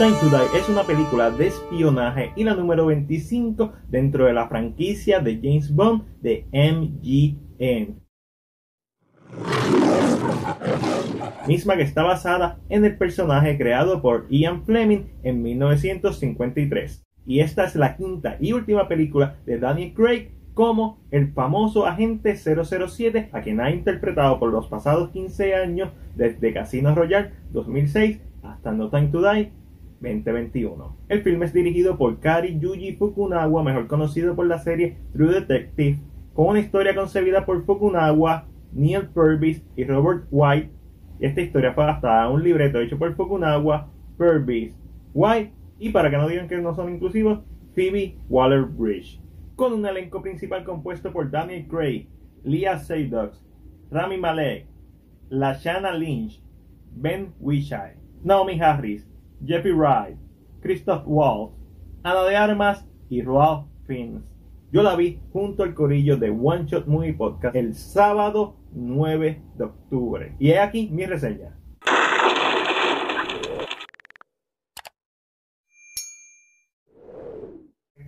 Time to Die es una película de espionaje y la número 25 dentro de la franquicia de James Bond de MGM. Misma que está basada en el personaje creado por Ian Fleming en 1953. Y esta es la quinta y última película de Daniel Craig como el famoso agente 007 a quien ha interpretado por los pasados 15 años desde Casino Royale 2006 hasta No Time to Die 2021. El filme es dirigido por Kari Yuji Fukunaga, mejor conocido por la serie True Detective, con una historia concebida por Fukunaga, Neil Purvis y Robert White. Esta historia fue adaptada a un libreto hecho por Fukunaga, Purvis, White y para que no digan que no son inclusivos, Phoebe Waller-Bridge. Con un elenco principal compuesto por Daniel Craig, Leah Seydoux, Rami Malek, Lashana Lynch, Ben Wishai, Naomi Harris, Jeffrey Wright, Christoph Waltz, Ana de Armas y Ralph Fiennes. Yo la vi junto al corillo de One Shot Movie Podcast el sábado 9 de octubre. Y he aquí mi reseña.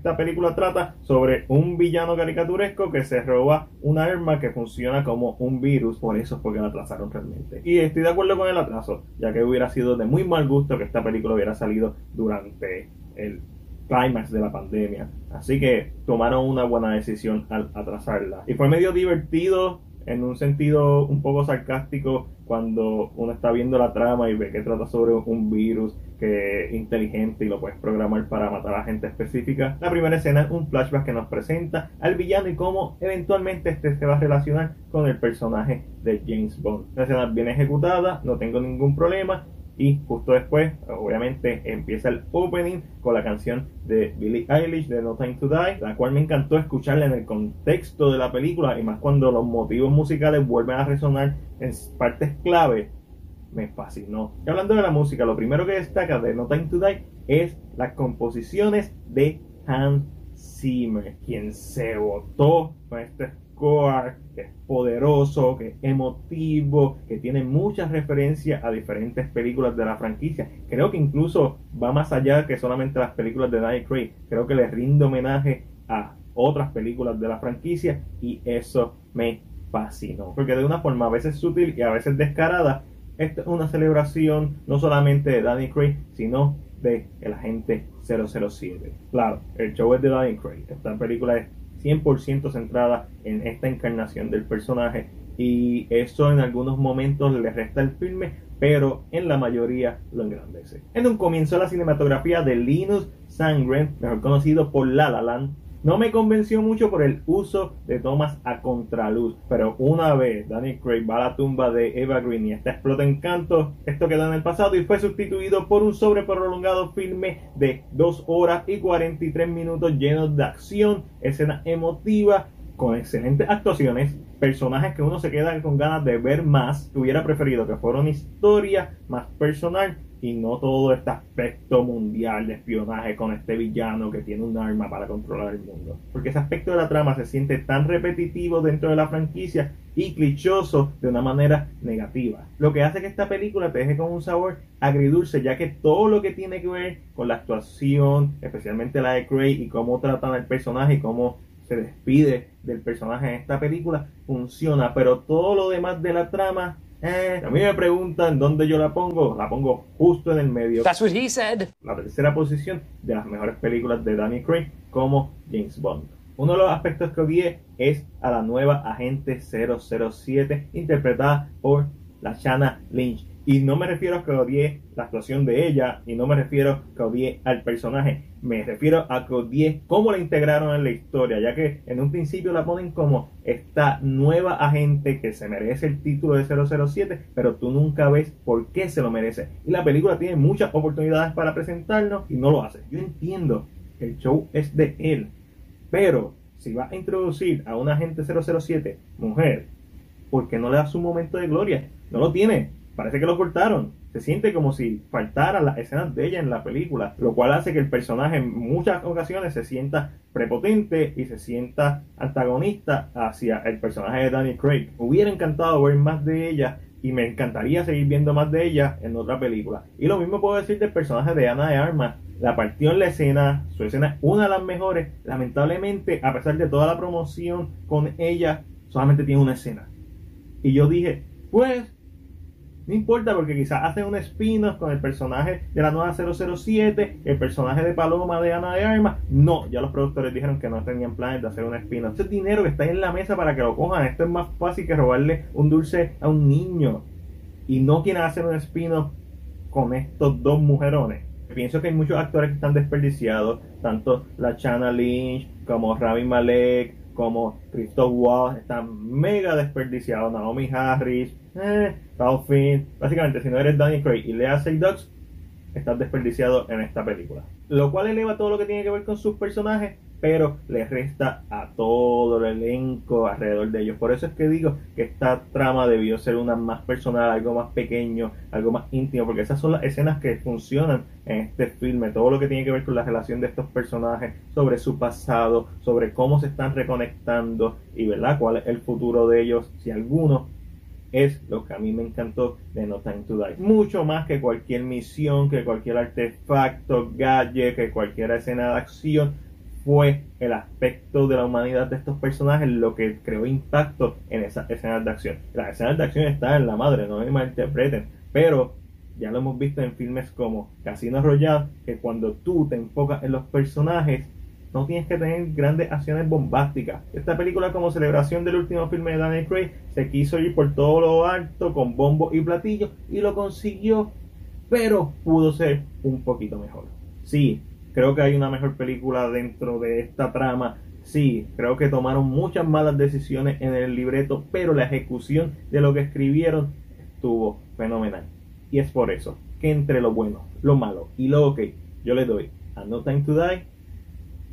Esta película trata sobre un villano caricaturesco que se roba un arma que funciona como un virus, por eso es porque la atrasaron realmente. Y estoy de acuerdo con el atraso, ya que hubiera sido de muy mal gusto que esta película hubiera salido durante el climax de la pandemia. Así que tomaron una buena decisión al atrasarla. Y fue medio divertido en un sentido un poco sarcástico cuando uno está viendo la trama y ve que trata sobre un virus que es inteligente y lo puedes programar para matar a gente específica. La primera escena es un flashback que nos presenta al villano y cómo eventualmente este se va a relacionar con el personaje de James Bond. La escena bien ejecutada, no tengo ningún problema y justo después, obviamente, empieza el opening con la canción de Billie Eilish de No Time to Die, la cual me encantó escucharla en el contexto de la película y más cuando los motivos musicales vuelven a resonar en partes clave. Me fascinó. Y hablando de la música, lo primero que destaca de No Time to Die es las composiciones de Hans Zimmer, quien se votó con este que es poderoso, que es emotivo, que tiene muchas referencias a diferentes películas de la franquicia. Creo que incluso va más allá que solamente las películas de Daniel Craig. Creo que le rinde homenaje a otras películas de la franquicia y eso me fascinó. Porque de una forma a veces sutil y a veces descarada, esta es una celebración no solamente de Daniel Craig, sino de El Agente 007. Claro, el show es de Daniel Craig. Esta película es 100% centrada en esta encarnación del personaje y eso en algunos momentos le resta el filme, pero en la mayoría lo engrandece. En un comienzo la cinematografía de Linus Sangren, mejor conocido por La La Land, no me convenció mucho por el uso de tomas a contraluz, pero una vez Danny Craig va a la tumba de Eva Green y esta explota en canto, esto quedó en el pasado y fue sustituido por un sobreprolongado filme de 2 horas y 43 minutos llenos de acción, escena emotiva, con excelentes actuaciones, personajes que uno se queda con ganas de ver más, hubiera preferido que fuera una historia más personal y no todo este aspecto mundial de espionaje con este villano que tiene un arma para controlar el mundo. Porque ese aspecto de la trama se siente tan repetitivo dentro de la franquicia y clichoso de una manera negativa. Lo que hace que esta película te deje con un sabor agridulce, ya que todo lo que tiene que ver con la actuación, especialmente la de Craig y cómo tratan al personaje y cómo se despide del personaje en esta película, funciona, pero todo lo demás de la trama eh, a mí me preguntan dónde yo la pongo. La pongo justo en el medio. That's what he said. La tercera posición de las mejores películas de Danny Craig como James Bond. Uno de los aspectos que odié es a la nueva agente 007 interpretada por la Shanna Lynch. Y no me refiero a que odie la actuación de ella y no me refiero a que odie al personaje. Me refiero a que odie cómo la integraron en la historia, ya que en un principio la ponen como esta nueva agente que se merece el título de 007, pero tú nunca ves por qué se lo merece. Y la película tiene muchas oportunidades para presentarnos y no lo hace. Yo entiendo que el show es de él, pero si va a introducir a una agente 007 mujer, ¿por qué no le da su momento de gloria? No lo tiene parece que lo cortaron. Se siente como si faltaran las escenas de ella en la película, lo cual hace que el personaje en muchas ocasiones se sienta prepotente y se sienta antagonista hacia el personaje de Daniel Craig. hubiera encantado ver más de ella, y me encantaría seguir viendo más de ella en otra película. Y lo mismo puedo decir del personaje de Ana de Armas. La partió en la escena, su escena es una de las mejores. Lamentablemente, a pesar de toda la promoción con ella, solamente tiene una escena. Y yo dije, pues, no importa porque quizás hacen un spin con el personaje de la nueva 007, el personaje de Paloma de Ana de Armas. No, ya los productores dijeron que no tenían planes de hacer un spin-off. Ese dinero que está en la mesa para que lo cojan. Esto es más fácil que robarle un dulce a un niño. Y no quieren hacer un spin-off con estos dos mujerones. Pienso que hay muchos actores que están desperdiciados, tanto la Chana Lynch como Ravi Malek, como Christoph Waltz, están mega desperdiciados. Naomi Harris, eh, Finn. Básicamente, si no eres Danny Craig y Lea Seydoux, estás desperdiciado en esta película. Lo cual eleva todo lo que tiene que ver con sus personajes pero le resta a todo el elenco alrededor de ellos. Por eso es que digo que esta trama debió ser una más personal, algo más pequeño, algo más íntimo, porque esas son las escenas que funcionan en este filme, todo lo que tiene que ver con la relación de estos personajes, sobre su pasado, sobre cómo se están reconectando y verdad cuál es el futuro de ellos, si alguno es lo que a mí me encantó de No Time to Die. Mucho más que cualquier misión, que cualquier artefacto, gadget, que cualquier escena de acción fue el aspecto de la humanidad de estos personajes lo que creó impacto en esas escenas de acción. Las escenas de acción están en la madre, no me malinterpreten, pero ya lo hemos visto en filmes como Casino Royale, que cuando tú te enfocas en los personajes, no tienes que tener grandes acciones bombásticas. Esta película, como celebración del último filme de Daniel Craig, se quiso ir por todo lo alto, con bombo y platillos, y lo consiguió, pero pudo ser un poquito mejor. Sí, Creo que hay una mejor película dentro de esta trama. Sí, creo que tomaron muchas malas decisiones en el libreto, pero la ejecución de lo que escribieron estuvo fenomenal. Y es por eso que entre lo bueno, lo malo y lo ok, yo le doy a No Time to Die